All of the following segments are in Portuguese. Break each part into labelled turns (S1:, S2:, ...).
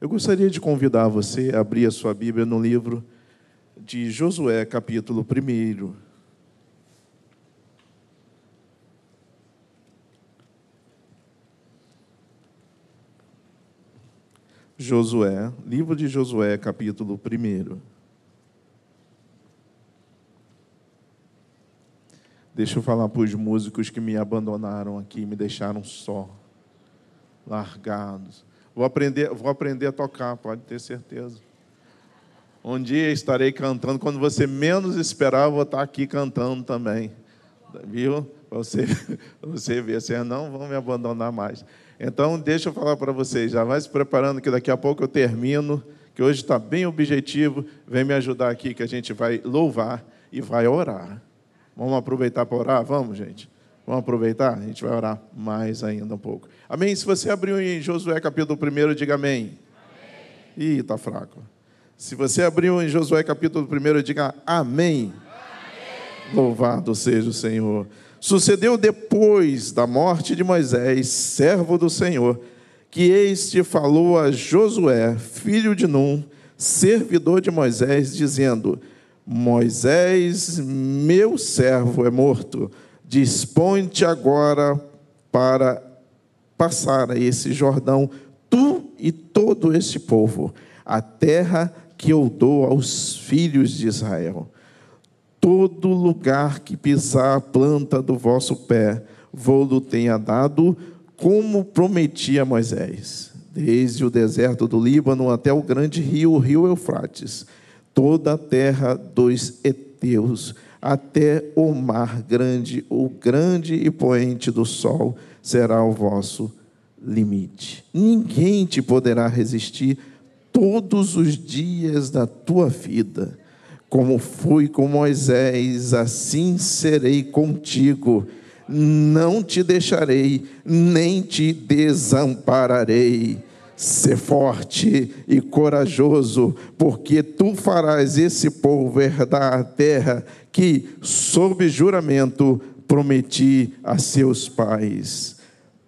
S1: Eu gostaria de convidar você a abrir a sua Bíblia no livro de Josué, capítulo 1. Josué, livro de Josué, capítulo 1. Deixa eu falar para os músicos que me abandonaram aqui, me deixaram só, largados. Vou aprender, vou aprender a tocar, pode ter certeza. Um dia estarei cantando, quando você menos esperar, vou estar aqui cantando também. Viu? Você, você ver, vocês não vão me abandonar mais. Então, deixa eu falar para vocês, já vai se preparando que daqui a pouco eu termino, que hoje está bem objetivo. Vem me ajudar aqui, que a gente vai louvar e vai orar. Vamos aproveitar para orar? Vamos, gente. Vamos aproveitar? A gente vai orar mais ainda um pouco. Amém? Se você abriu em Josué capítulo 1, diga amém. amém. Ih, está fraco. Se você abriu em Josué capítulo 1, diga amém. amém. Louvado seja o Senhor. Sucedeu depois da morte de Moisés, servo do Senhor, que este falou a Josué, filho de Num, servidor de Moisés, dizendo: Moisés, meu servo, é morto Dispõe-te agora para passar a esse Jordão, tu e todo esse povo, a terra que eu dou aos filhos de Israel. Todo lugar que pisar a planta do vosso pé, vou-lo tenha dado, como prometi a Moisés, desde o deserto do Líbano até o grande rio, o rio Eufrates, toda a terra dos heteus até o mar grande, o grande e poente do sol será o vosso limite. Ninguém te poderá resistir todos os dias da tua vida. Como fui com Moisés, assim serei contigo. Não te deixarei, nem te desampararei. Ser forte e corajoso, porque tu farás esse povo herdar a terra que, sob juramento, prometi a seus pais.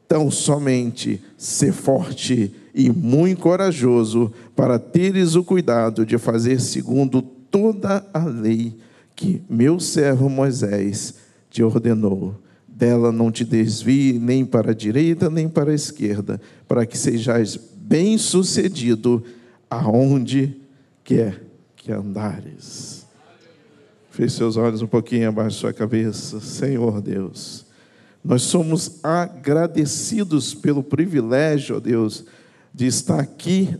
S1: Tão somente ser forte e muito corajoso para teres o cuidado de fazer segundo toda a lei que meu servo Moisés te ordenou. Dela não te desvie nem para a direita nem para a esquerda, para que sejais bem-sucedido aonde quer que andares. Feche seus olhos um pouquinho abaixo da sua cabeça. Senhor Deus, nós somos agradecidos pelo privilégio, ó Deus, de estar aqui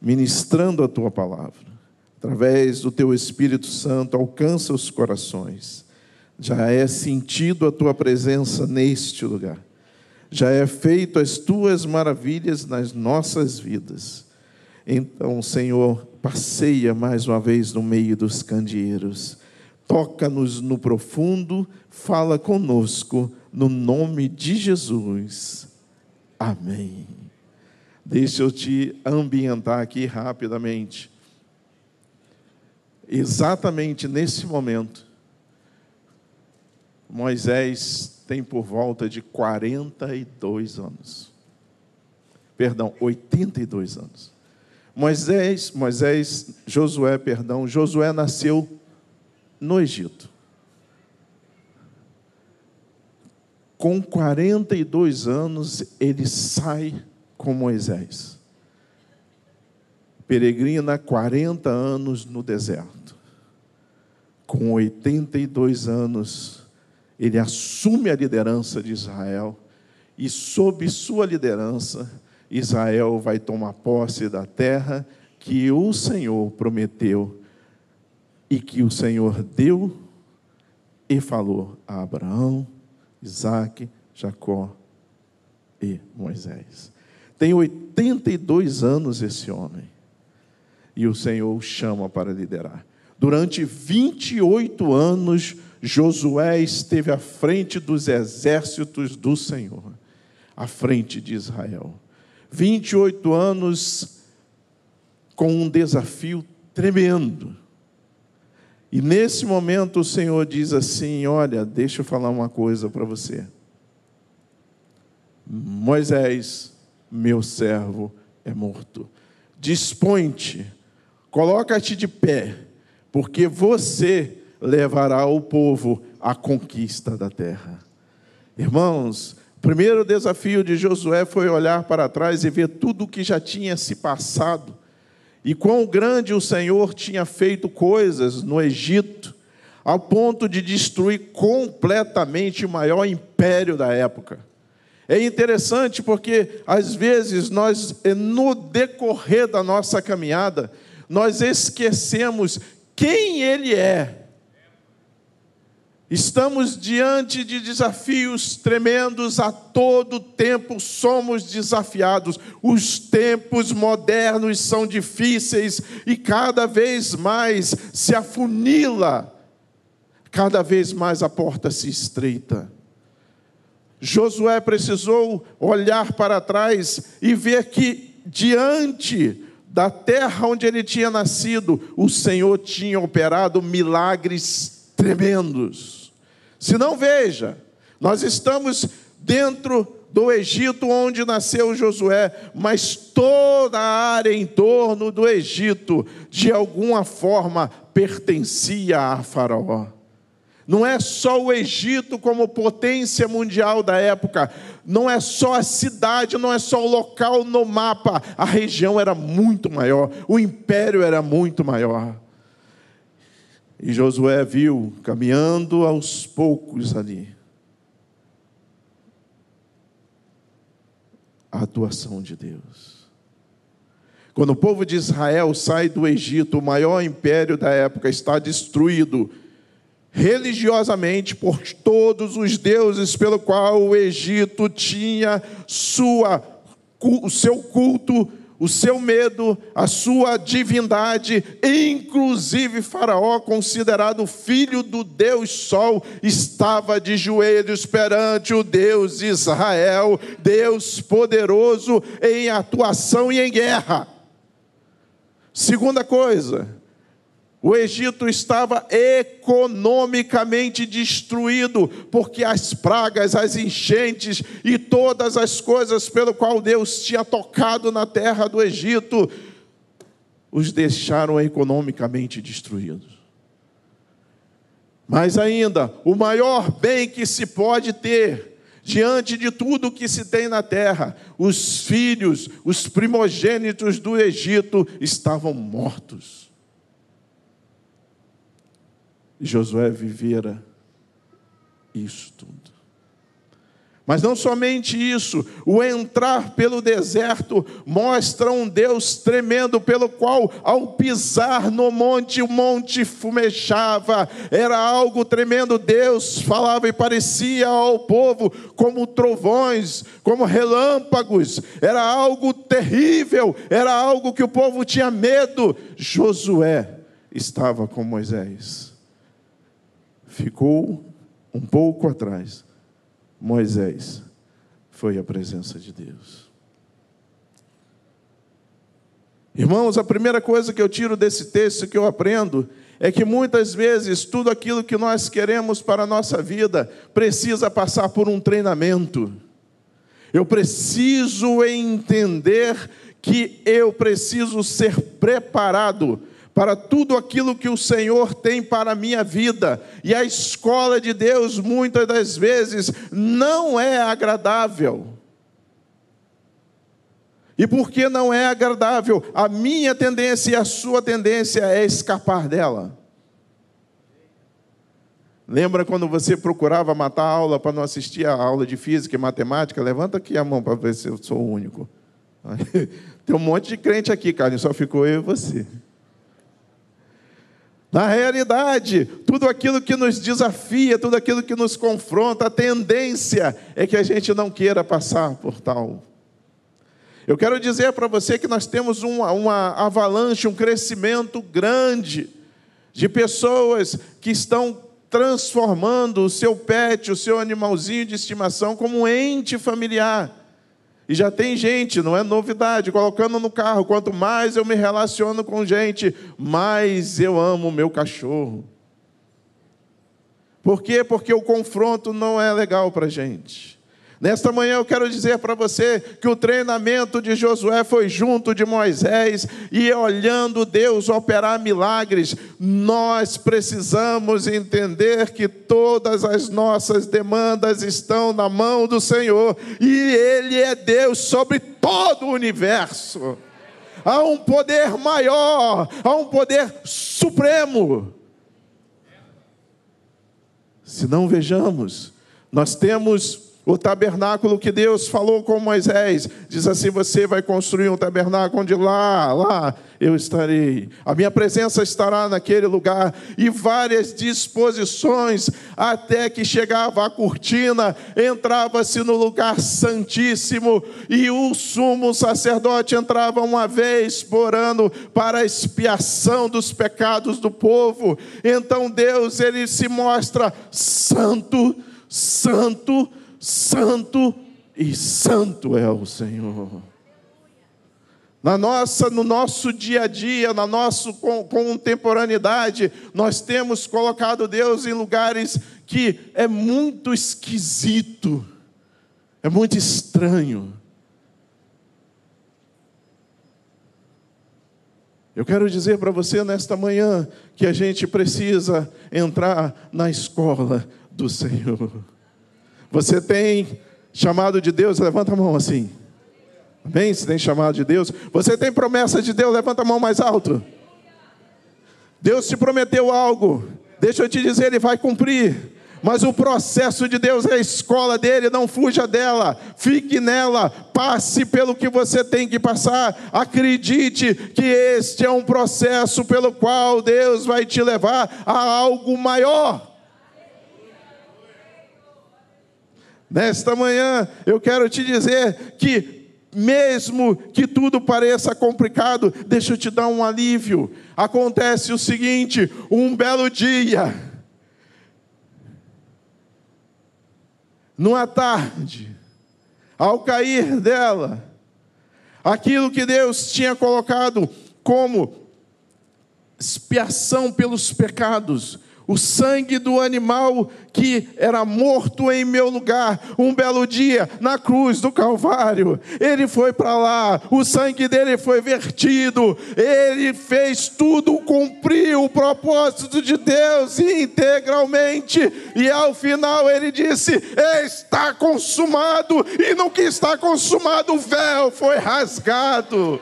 S1: ministrando a tua palavra. Através do teu Espírito Santo, alcança os corações. Já é sentido a tua presença neste lugar. Já é feito as tuas maravilhas nas nossas vidas. Então, Senhor, passeia mais uma vez no meio dos candeeiros. Toca-nos no profundo, fala conosco, no nome de Jesus. Amém. Deixa eu te ambientar aqui rapidamente. Exatamente nesse momento, Moisés tem por volta de 42 anos. Perdão, 82 anos. Moisés, Moisés, Josué, perdão, Josué nasceu no Egito. Com 42 anos, ele sai com Moisés. Peregrina 40 anos no deserto. Com 82 anos, ele assume a liderança de Israel e, sob sua liderança, Israel vai tomar posse da terra que o Senhor prometeu e que o Senhor deu e falou a Abraão, Isaac, Jacó e Moisés. Tem 82 anos esse homem. E o Senhor o chama para liderar. Durante 28 anos, Josué esteve à frente dos exércitos do Senhor, à frente de Israel. 28 anos com um desafio tremendo. E nesse momento o Senhor diz assim: Olha, deixa eu falar uma coisa para você. Moisés, meu servo, é morto. dispõe-te, coloca-te de pé, porque você levará o povo à conquista da terra. Irmãos, o primeiro desafio de Josué foi olhar para trás e ver tudo o que já tinha se passado e quão grande o Senhor tinha feito coisas no Egito, ao ponto de destruir completamente o maior império da época. É interessante porque, às vezes, nós, no decorrer da nossa caminhada, nós esquecemos quem Ele é Estamos diante de desafios tremendos, a todo tempo somos desafiados. Os tempos modernos são difíceis e cada vez mais se afunila, cada vez mais a porta se estreita. Josué precisou olhar para trás e ver que diante da terra onde ele tinha nascido, o Senhor tinha operado milagres tremendos. Se não, veja, nós estamos dentro do Egito onde nasceu Josué, mas toda a área em torno do Egito, de alguma forma, pertencia a Faraó. Não é só o Egito como potência mundial da época, não é só a cidade, não é só o local no mapa, a região era muito maior, o império era muito maior. E Josué viu caminhando aos poucos ali a atuação de Deus. Quando o povo de Israel sai do Egito, o maior império da época está destruído religiosamente por todos os deuses pelo qual o Egito tinha sua, o seu culto o seu medo, a sua divindade, inclusive Faraó, considerado filho do Deus Sol, estava de joelhos perante o Deus de Israel, Deus poderoso em atuação e em guerra. Segunda coisa, o Egito estava economicamente destruído, porque as pragas, as enchentes e todas as coisas pelo qual Deus tinha tocado na terra do Egito os deixaram economicamente destruídos. Mas ainda, o maior bem que se pode ter diante de tudo que se tem na terra, os filhos, os primogênitos do Egito estavam mortos. Josué vivera isso tudo. Mas não somente isso, o entrar pelo deserto mostra um Deus tremendo, pelo qual, ao pisar no monte, o monte fumejava, era algo tremendo. Deus falava e parecia ao povo como trovões, como relâmpagos, era algo terrível, era algo que o povo tinha medo. Josué estava com Moisés ficou um pouco atrás. Moisés foi a presença de Deus. Irmãos, a primeira coisa que eu tiro desse texto que eu aprendo é que muitas vezes tudo aquilo que nós queremos para a nossa vida precisa passar por um treinamento. Eu preciso entender que eu preciso ser preparado para tudo aquilo que o Senhor tem para a minha vida. E a escola de Deus, muitas das vezes, não é agradável. E porque não é agradável, a minha tendência e a sua tendência é escapar dela. Lembra quando você procurava matar a aula para não assistir a aula de física e matemática? Levanta aqui a mão para ver se eu sou o único. Tem um monte de crente aqui, cara, só ficou eu e você. Na realidade, tudo aquilo que nos desafia, tudo aquilo que nos confronta, a tendência é que a gente não queira passar por tal. Eu quero dizer para você que nós temos uma, uma avalanche, um crescimento grande de pessoas que estão transformando o seu pet, o seu animalzinho de estimação, como um ente familiar. E já tem gente, não é novidade, colocando no carro. Quanto mais eu me relaciono com gente, mais eu amo meu cachorro. Por quê? Porque o confronto não é legal para a gente. Nesta manhã eu quero dizer para você que o treinamento de Josué foi junto de Moisés e olhando Deus operar milagres, nós precisamos entender que todas as nossas demandas estão na mão do Senhor e Ele é Deus sobre todo o universo. Há um poder maior, há um poder supremo. Se não vejamos, nós temos o tabernáculo que Deus falou com Moisés, diz assim: Você vai construir um tabernáculo onde lá, lá eu estarei. A minha presença estará naquele lugar. E várias disposições, até que chegava a cortina, entrava-se no lugar santíssimo, e o sumo sacerdote entrava uma vez por ano para a expiação dos pecados do povo. Então Deus, ele se mostra santo, santo, santo e santo é o Senhor. Na nossa, no nosso dia a dia, na nossa contemporaneidade, nós temos colocado Deus em lugares que é muito esquisito, é muito estranho. Eu quero dizer para você nesta manhã que a gente precisa entrar na escola do Senhor. Você tem chamado de Deus? Levanta a mão assim. Amém? Se tem chamado de Deus. Você tem promessa de Deus? Levanta a mão mais alto. Deus te prometeu algo. Deixa eu te dizer, Ele vai cumprir. Mas o processo de Deus é a escola dele, não fuja dela, fique nela, passe pelo que você tem que passar. Acredite que este é um processo pelo qual Deus vai te levar a algo maior. Nesta manhã, eu quero te dizer que, mesmo que tudo pareça complicado, deixa eu te dar um alívio. Acontece o seguinte: um belo dia, numa tarde, ao cair dela, aquilo que Deus tinha colocado como expiação pelos pecados, o sangue do animal que era morto em meu lugar, um belo dia na cruz do Calvário. Ele foi para lá, o sangue dele foi vertido, ele fez tudo, cumpriu o propósito de Deus integralmente, e ao final ele disse: Está consumado, e no que está consumado, o véu foi rasgado.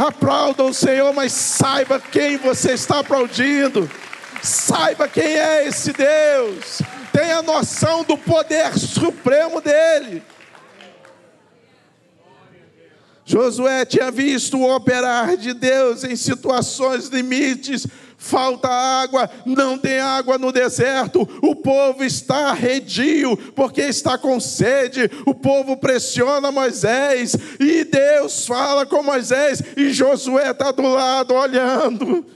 S1: Aplauda o Senhor, mas saiba quem você está aplaudindo. Saiba quem é esse Deus. Tenha noção do poder supremo dele. Josué tinha visto o operar de Deus em situações limites falta água, não tem água no deserto, o povo está arredio, porque está com sede, o povo pressiona Moisés, e Deus fala com Moisés, e Josué está do lado olhando.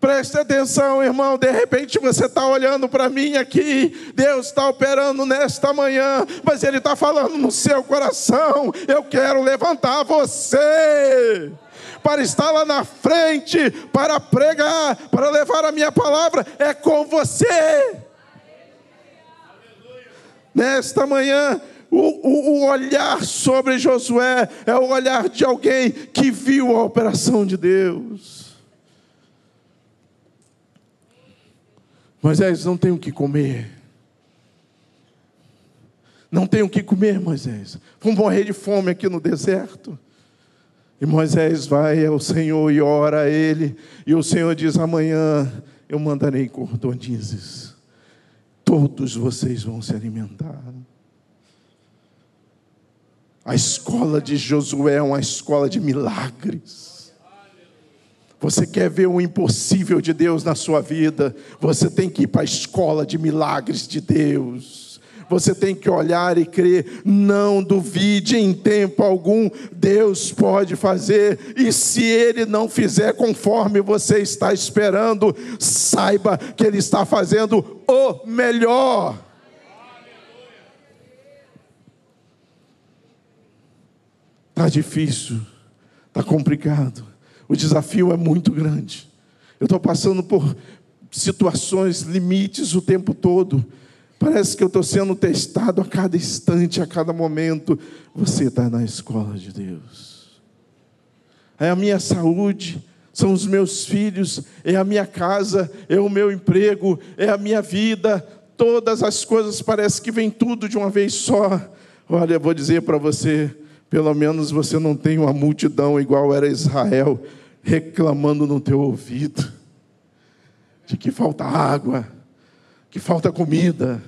S1: Preste atenção, irmão. De repente você está olhando para mim aqui. Deus está operando nesta manhã, mas Ele está falando no seu coração. Eu quero levantar você para estar lá na frente, para pregar, para levar a minha palavra, é com você. Nesta manhã, o, o, o, olhar sobre Josué é o olhar de alguém que viu a operação de Deus. Moisés, não tem o que comer. Não tem o que comer, Moisés. Vamos morrer de fome aqui no deserto. E Moisés vai ao Senhor e ora a ele, e o Senhor diz: Amanhã eu mandarei cordonizes, todos vocês vão se alimentar. A escola de Josué é uma escola de milagres. Você quer ver o impossível de Deus na sua vida? Você tem que ir para a escola de milagres de Deus você tem que olhar e crer. Não duvide em tempo algum, Deus pode fazer, e se Ele não fizer conforme você está esperando, saiba que Ele está fazendo o melhor. Está difícil, está complicado, o desafio é muito grande. Eu estou passando por situações, limites o tempo todo Parece que eu estou sendo testado a cada instante, a cada momento. Você está na escola de Deus. É a minha saúde, são os meus filhos, é a minha casa, é o meu emprego, é a minha vida. Todas as coisas parece que vem tudo de uma vez só. Olha, eu vou dizer para você, pelo menos você não tem uma multidão igual era Israel reclamando no teu ouvido de que falta água, que falta comida,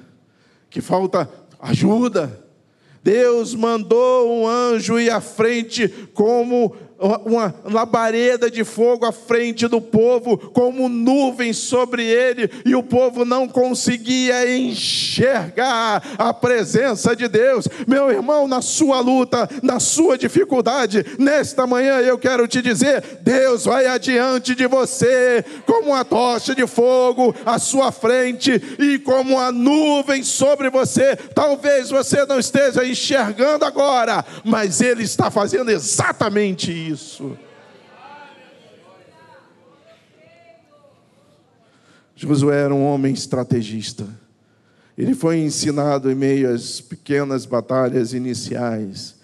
S1: que falta ajuda. Deus mandou um anjo ir à frente como uma labareda de fogo à frente do povo, como nuvem sobre ele, e o povo não conseguia enxergar a presença de Deus. Meu irmão, na sua luta, na sua dificuldade, nesta manhã eu quero te dizer: Deus vai adiante de você, como uma tocha de fogo à sua frente e como uma nuvem sobre você. Talvez você não esteja enxergando agora, mas Ele está fazendo exatamente isso isso. Josué era um homem estrategista. Ele foi ensinado em meio às pequenas batalhas iniciais,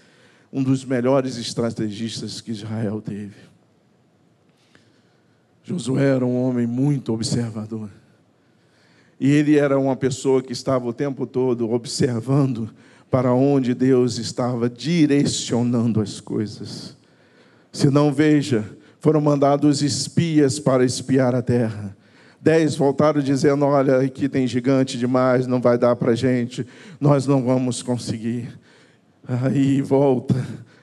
S1: um dos melhores estrategistas que Israel teve. Josué era um homem muito observador. E ele era uma pessoa que estava o tempo todo observando para onde Deus estava direcionando as coisas. Se não, veja, foram mandados espias para espiar a terra. Dez voltaram dizendo: Olha, aqui tem gigante demais, não vai dar para gente, nós não vamos conseguir. Aí volta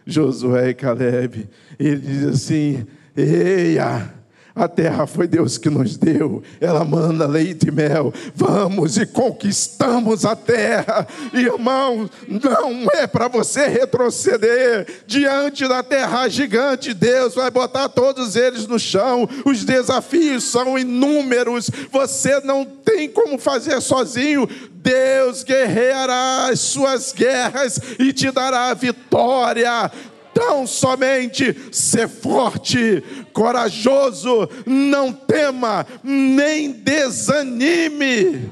S1: Josué e Caleb, ele diz assim: Eia, a terra foi Deus que nos deu, ela manda leite e mel. Vamos e conquistamos a terra. Irmão, não é para você retroceder diante da terra gigante. Deus vai botar todos eles no chão. Os desafios são inúmeros. Você não tem como fazer sozinho. Deus guerreará as suas guerras e te dará a vitória tão somente ser forte, corajoso, não tema, nem desanime.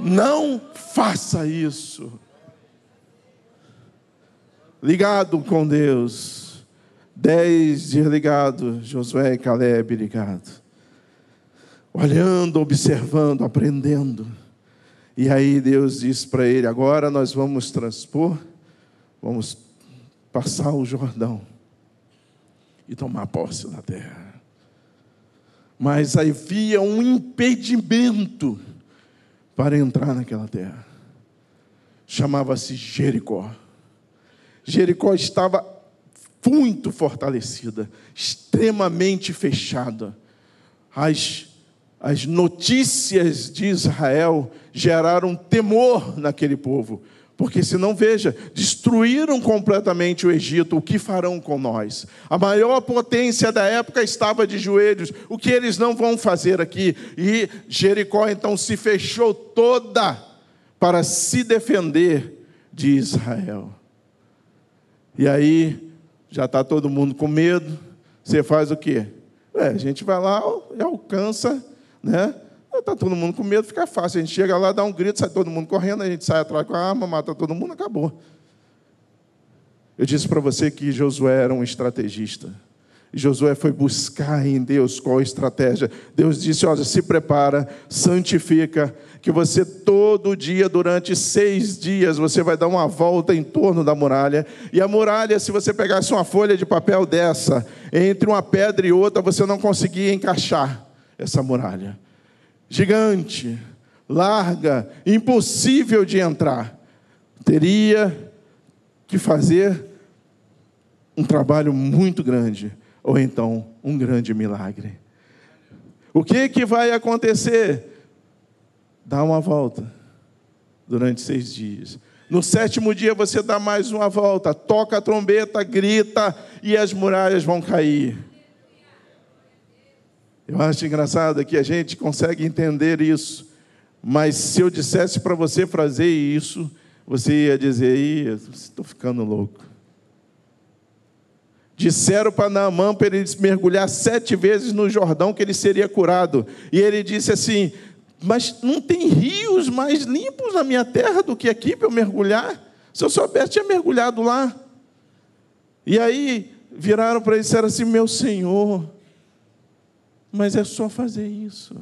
S1: Não faça isso. Ligado com Deus, dez dias ligado, Josué e Caleb ligado, olhando, observando, aprendendo. E aí Deus diz para ele: agora nós vamos transpor, vamos passar o Jordão e tomar posse da terra. Mas havia um impedimento para entrar naquela terra. Chamava-se Jericó. Jericó estava muito fortalecida, extremamente fechada. As, as notícias de Israel geraram temor naquele povo, porque senão, veja, destruíram completamente o Egito, o que farão com nós? A maior potência da época estava de joelhos, o que eles não vão fazer aqui? E Jericó então se fechou toda para se defender de Israel. E aí, já está todo mundo com medo, você faz o quê? É, a gente vai lá e alcança, né? Está todo mundo com medo, fica fácil. A gente chega lá, dá um grito, sai todo mundo correndo, a gente sai atrás com a arma, mata todo mundo, acabou. Eu disse para você que Josué era um estrategista. Josué foi buscar em Deus qual estratégia. Deus disse: Olha, se prepara, santifica, que você todo dia, durante seis dias, você vai dar uma volta em torno da muralha. E a muralha, se você pegasse uma folha de papel dessa, entre uma pedra e outra, você não conseguia encaixar essa muralha gigante, larga, impossível de entrar. Teria que fazer um trabalho muito grande, ou então um grande milagre. O que, que vai acontecer? Dá uma volta durante seis dias. No sétimo dia você dá mais uma volta, toca a trombeta, grita e as muralhas vão cair. Eu acho engraçado que a gente consegue entender isso, mas se eu dissesse para você fazer isso, você ia dizer: estou ficando louco. Disseram para Naamã para ele mergulhar sete vezes no Jordão que ele seria curado. E ele disse assim: Mas não tem rios mais limpos na minha terra do que aqui para eu mergulhar? Se eu soubesse, tinha mergulhado lá. E aí viraram para ele e disseram assim: Meu Senhor, mas é só fazer isso.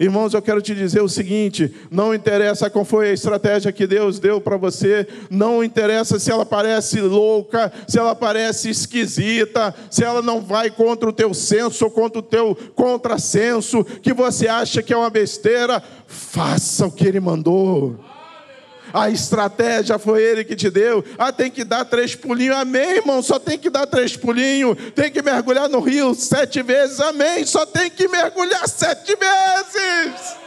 S1: Irmãos, eu quero te dizer o seguinte: não interessa qual foi a estratégia que Deus deu para você, não interessa se ela parece louca, se ela parece esquisita, se ela não vai contra o teu senso ou contra o teu contrassenso, que você acha que é uma besteira, faça o que Ele mandou. A estratégia foi Ele que te deu. Ah, tem que dar três pulinhos. Amém, irmão. Só tem que dar três pulinhos. Tem que mergulhar no rio sete vezes. Amém. Só tem que mergulhar sete vezes.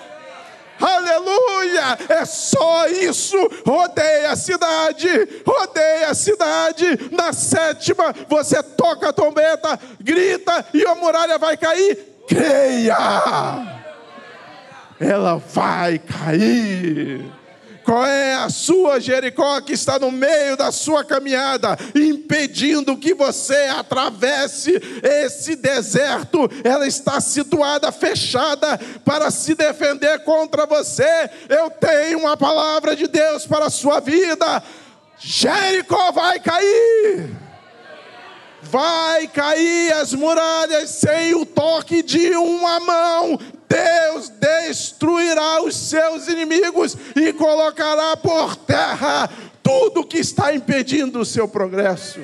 S1: Aleluia! É só isso. Rodeia a cidade, rodeia a cidade. Na sétima, você toca a trombeta, grita e a muralha vai cair. Creia! Ela vai cair. Qual é a sua Jericó que está no meio da sua caminhada, impedindo que você atravesse esse deserto? Ela está situada, fechada, para se defender contra você. Eu tenho uma palavra de Deus para a sua vida. Jericó vai cair vai cair as muralhas sem o toque de uma mão Deus destruirá os seus inimigos e colocará por terra tudo que está impedindo o seu progresso.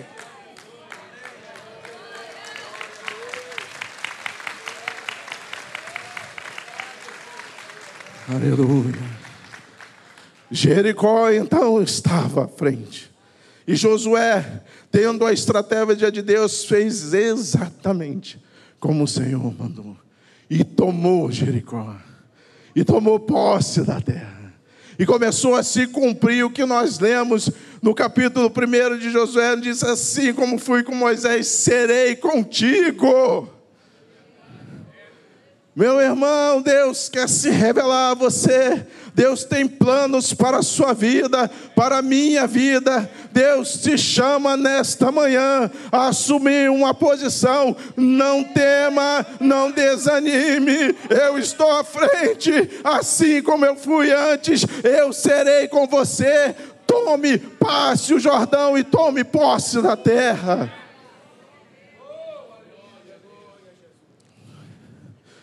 S1: Aleluia. Jericó então estava à frente. E Josué, tendo a estratégia de Deus, fez exatamente como o Senhor mandou e tomou Jericó, e tomou posse da terra. E começou a se cumprir o que nós lemos no capítulo 1 de Josué, diz assim: como fui com Moisés, serei contigo. Meu irmão, Deus quer se revelar a você. Deus tem planos para a sua vida, para a minha vida. Deus te chama nesta manhã a assumir uma posição. Não tema, não desanime. Eu estou à frente, assim como eu fui antes. Eu serei com você. Tome, passe o Jordão e tome posse da terra.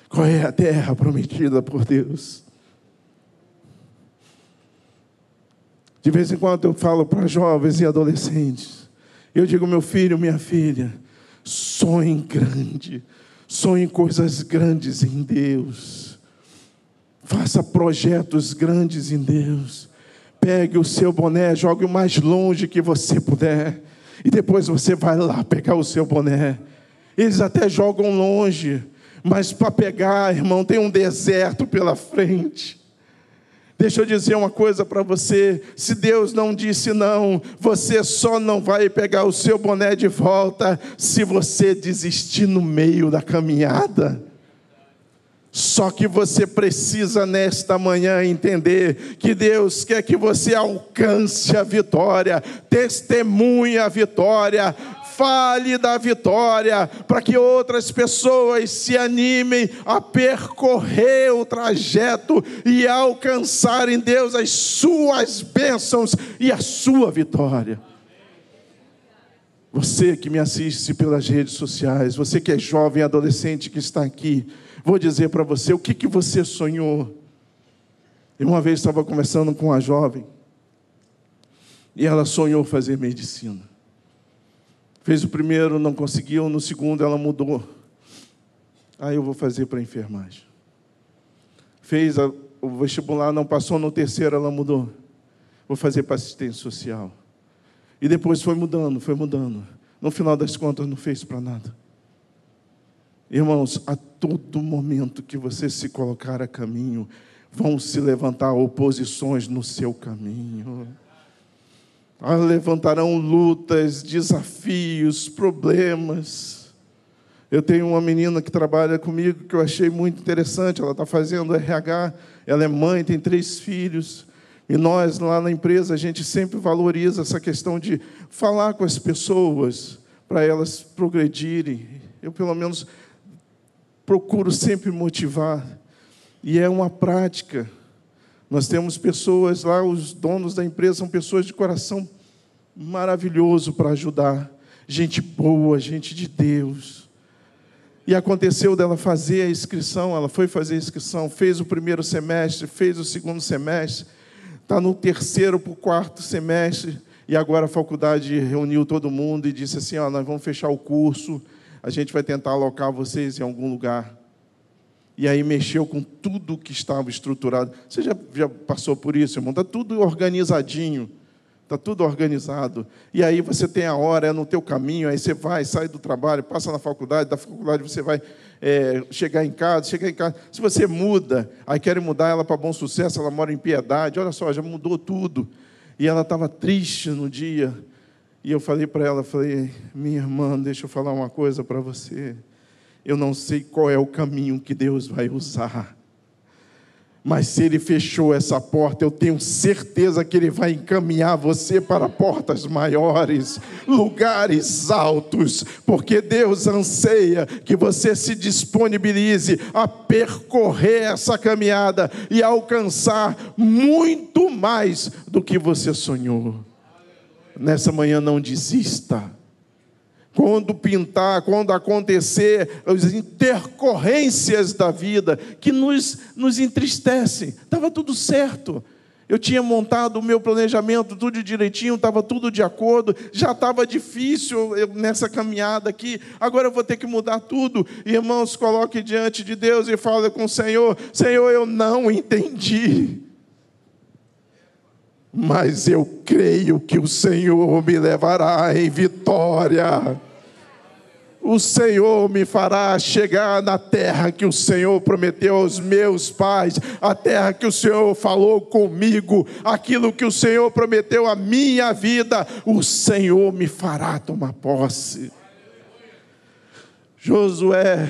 S1: Qual é a terra prometida por Deus? De vez em quando eu falo para jovens e adolescentes. Eu digo, meu filho, minha filha, sonhe grande, sonhe coisas grandes em Deus. Faça projetos grandes em Deus. Pegue o seu boné, jogue o mais longe que você puder. E depois você vai lá pegar o seu boné. Eles até jogam longe mas para pegar, irmão, tem um deserto pela frente. Deixa eu dizer uma coisa para você: se Deus não disse não, você só não vai pegar o seu boné de volta se você desistir no meio da caminhada. Só que você precisa nesta manhã entender que Deus quer que você alcance a vitória, testemunhe a vitória, fale da vitória, para que outras pessoas se animem a percorrer o trajeto e alcançar em Deus as suas bênçãos e a sua vitória. Você que me assiste pelas redes sociais, você que é jovem adolescente que está aqui, vou dizer para você o que, que você sonhou. Eu uma vez estava conversando com uma jovem e ela sonhou fazer medicina. Fez o primeiro, não conseguiu, no segundo ela mudou. Aí eu vou fazer para enfermagem. Fez a, o vestibular, não passou, no terceiro ela mudou. Vou fazer para assistência social. E depois foi mudando, foi mudando. No final das contas, não fez para nada. Irmãos, a todo momento que você se colocar a caminho, vão se levantar oposições no seu caminho. Ah, levantarão lutas, desafios, problemas. Eu tenho uma menina que trabalha comigo que eu achei muito interessante. Ela está fazendo RH, ela é mãe, tem três filhos. E nós, lá na empresa, a gente sempre valoriza essa questão de falar com as pessoas para elas progredirem. Eu, pelo menos, procuro sempre motivar. E é uma prática. Nós temos pessoas lá, os donos da empresa são pessoas de coração maravilhoso para ajudar. Gente boa, gente de Deus. E aconteceu dela fazer a inscrição, ela foi fazer a inscrição, fez o primeiro semestre, fez o segundo semestre, está no terceiro para o quarto semestre, e agora a faculdade reuniu todo mundo e disse assim: ó, nós vamos fechar o curso, a gente vai tentar alocar vocês em algum lugar. E aí mexeu com tudo que estava estruturado. Você já, já passou por isso, irmão? Está tudo organizadinho. Está tudo organizado. E aí você tem a hora, é no teu caminho, aí você vai, sai do trabalho, passa na faculdade, da faculdade você vai é, chegar em casa, chegar em casa. Se você muda, aí querem mudar ela para bom sucesso, ela mora em piedade, olha só, já mudou tudo. E ela estava triste no dia. E eu falei para ela, falei, minha irmã, deixa eu falar uma coisa para você. Eu não sei qual é o caminho que Deus vai usar. Mas se ele fechou essa porta, eu tenho certeza que ele vai encaminhar você para portas maiores, lugares altos, porque Deus anseia que você se disponibilize a percorrer essa caminhada e alcançar muito mais do que você sonhou. Nessa manhã não desista quando pintar, quando acontecer as intercorrências da vida que nos, nos entristecem. Estava tudo certo. Eu tinha montado o meu planejamento tudo direitinho, estava tudo de acordo, já estava difícil nessa caminhada aqui, agora eu vou ter que mudar tudo. Irmãos, coloque diante de Deus e fale com o Senhor: Senhor, eu não entendi mas eu creio que o Senhor me levará em vitória o Senhor me fará chegar na terra que o Senhor prometeu aos meus pais, a terra que o Senhor falou comigo, aquilo que o Senhor prometeu à minha vida, o Senhor me fará tomar posse. Josué,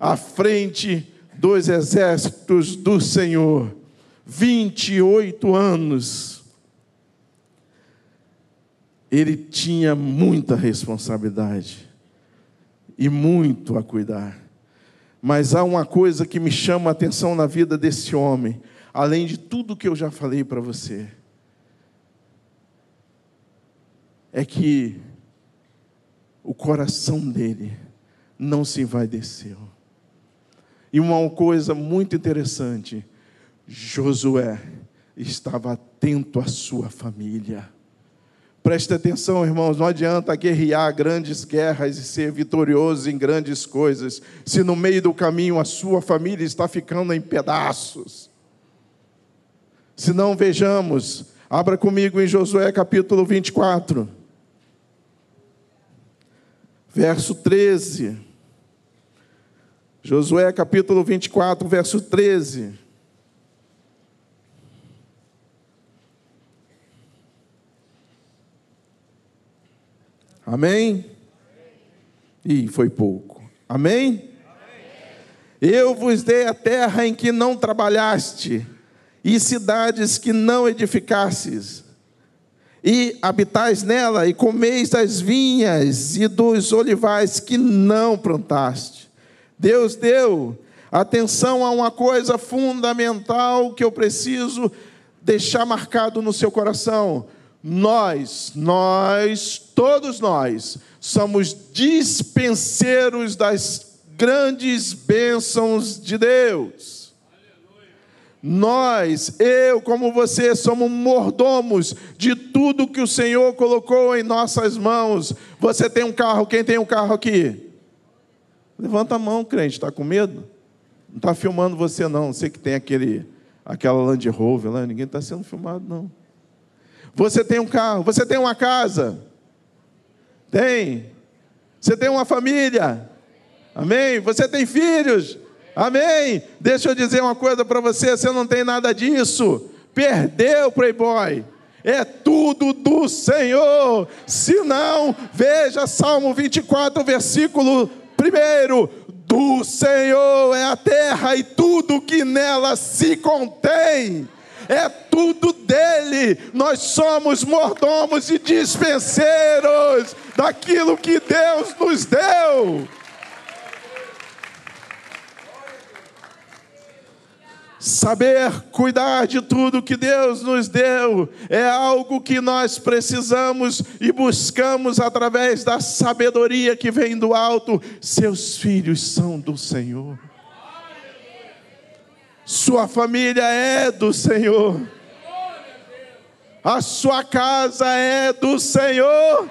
S1: à frente dos exércitos do Senhor, 28 anos, ele tinha muita responsabilidade e muito a cuidar. Mas há uma coisa que me chama a atenção na vida desse homem, além de tudo que eu já falei para você, é que o coração dele não se envaideceu. E uma coisa muito interessante, Josué estava atento à sua família. Preste atenção, irmãos, não adianta guerrear grandes guerras e ser vitorioso em grandes coisas, se no meio do caminho a sua família está ficando em pedaços. Se não vejamos, abra comigo em Josué capítulo 24, verso 13. Josué capítulo 24, verso 13. Amém? E foi pouco. Amém? Eu vos dei a terra em que não trabalhaste, e cidades que não edificastes, e habitais nela, e comeis das vinhas e dos olivais que não plantaste. Deus deu atenção a uma coisa fundamental que eu preciso deixar marcado no seu coração nós, nós, todos nós, somos dispenseiros das grandes bênçãos de Deus. Nós, eu como você, somos mordomos de tudo que o Senhor colocou em nossas mãos. Você tem um carro, quem tem um carro aqui? Levanta a mão, crente, está com medo? Não está filmando você, não. Você que tem aquele, aquela Land Rover lá, ninguém está sendo filmado, não. Você tem um carro, você tem uma casa. Tem. Você tem uma família. Amém? Você tem filhos. Amém? Deixa eu dizer uma coisa para você: você não tem nada disso. Perdeu, Playboy. É tudo do Senhor. Se não, veja Salmo 24, versículo 1. Do Senhor é a terra e tudo que nela se contém é tudo dele. Nós somos mordomos e dispenseiros daquilo que Deus nos deu. Saber cuidar de tudo que Deus nos deu é algo que nós precisamos e buscamos através da sabedoria que vem do alto. Seus filhos são do Senhor. Sua família é do Senhor. A sua casa é do Senhor.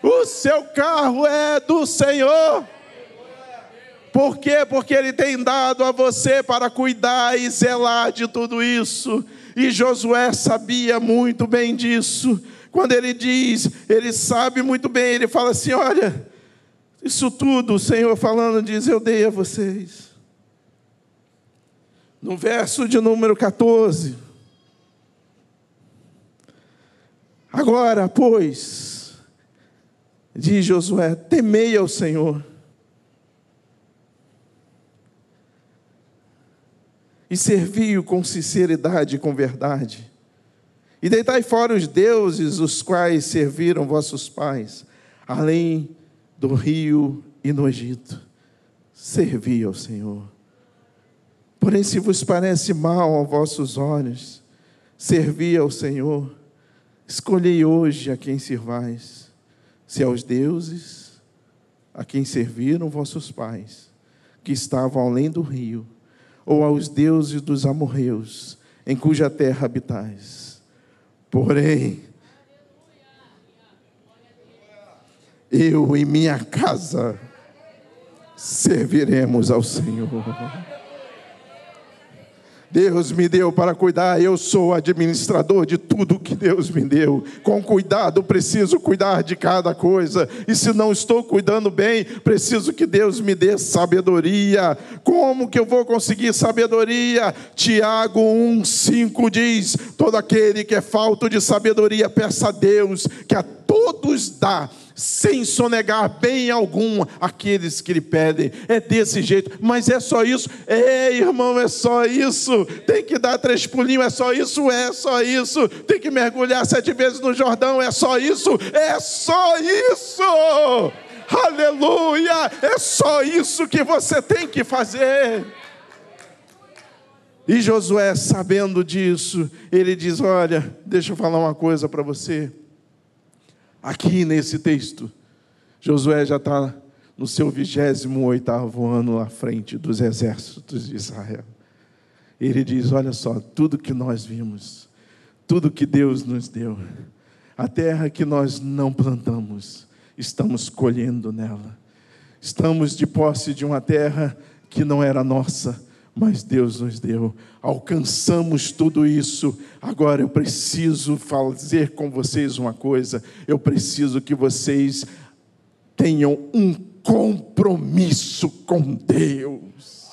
S1: O seu carro é do Senhor. Por quê? Porque Ele tem dado a você para cuidar e zelar de tudo isso. E Josué sabia muito bem disso. Quando ele diz, ele sabe muito bem, ele fala assim: olha, isso tudo o Senhor falando diz: eu dei a vocês. No verso de número 14. Agora, pois, diz Josué: temei ao Senhor e servi-o com sinceridade e com verdade. E deitai fora os deuses os quais serviram vossos pais, além do rio e no Egito. Servi ao Senhor. Porém, se vos parece mal aos vossos olhos, servi ao Senhor. Escolhei hoje a quem servais, se aos deuses a quem serviram vossos pais, que estavam além do rio, ou aos deuses dos amorreus, em cuja terra habitais. Porém, eu e minha casa serviremos ao Senhor. Deus me deu para cuidar, eu sou administrador de tudo que Deus me deu. Com cuidado, preciso cuidar de cada coisa, e se não estou cuidando bem, preciso que Deus me dê sabedoria. Como que eu vou conseguir sabedoria? Tiago 1,5 diz: Todo aquele que é falto de sabedoria, peça a Deus, que a todos dá sem sonegar bem algum aqueles que lhe pedem. É desse jeito, mas é só isso? É, irmão, é só isso. Tem que dar três pulinhos, é só isso? É só isso. Tem que mergulhar sete vezes no Jordão, é só isso? É só isso. Aleluia! É só isso que você tem que fazer. E Josué, sabendo disso, ele diz: Olha, deixa eu falar uma coisa para você. Aqui nesse texto, Josué já está no seu 28 ano à frente dos exércitos de Israel. Ele diz: Olha só, tudo que nós vimos, tudo que Deus nos deu, a terra que nós não plantamos, estamos colhendo nela. Estamos de posse de uma terra que não era nossa, mas Deus nos deu. Alcançamos tudo isso. Agora eu preciso fazer com vocês uma coisa. Eu preciso que vocês tenham um compromisso com Deus.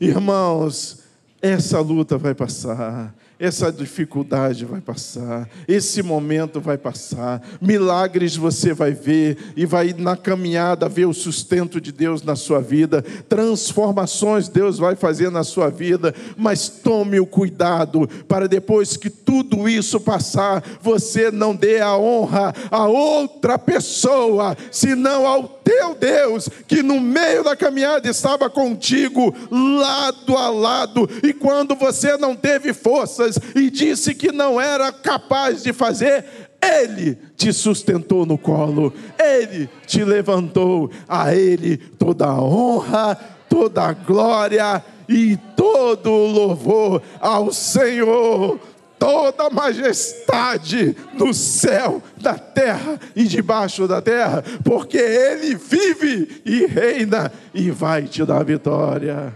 S1: Irmãos, essa luta vai passar essa dificuldade vai passar, esse momento vai passar, milagres você vai ver e vai na caminhada ver o sustento de Deus na sua vida, transformações Deus vai fazer na sua vida, mas tome o cuidado para depois que tudo isso passar, você não dê a honra a outra pessoa, senão ao teu Deus, que no meio da caminhada estava contigo, lado a lado, e quando você não teve forças, e disse que não era capaz de fazer, ele te sustentou no colo, ele te levantou, a ele toda a honra, toda a glória e todo o louvor ao Senhor. Toda a majestade no céu, na terra e debaixo da terra, porque Ele vive e reina e vai te dar vitória.